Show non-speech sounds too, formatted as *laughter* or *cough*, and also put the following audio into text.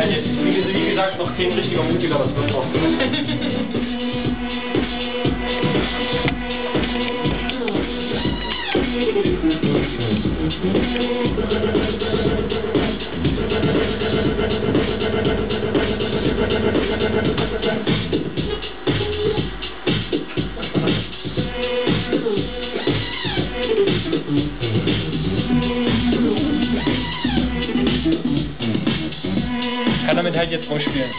ist wie gesagt, noch kein richtiger Mutiger, das wird auch. *laughs* Thank kann damit halt jetzt rumspielen.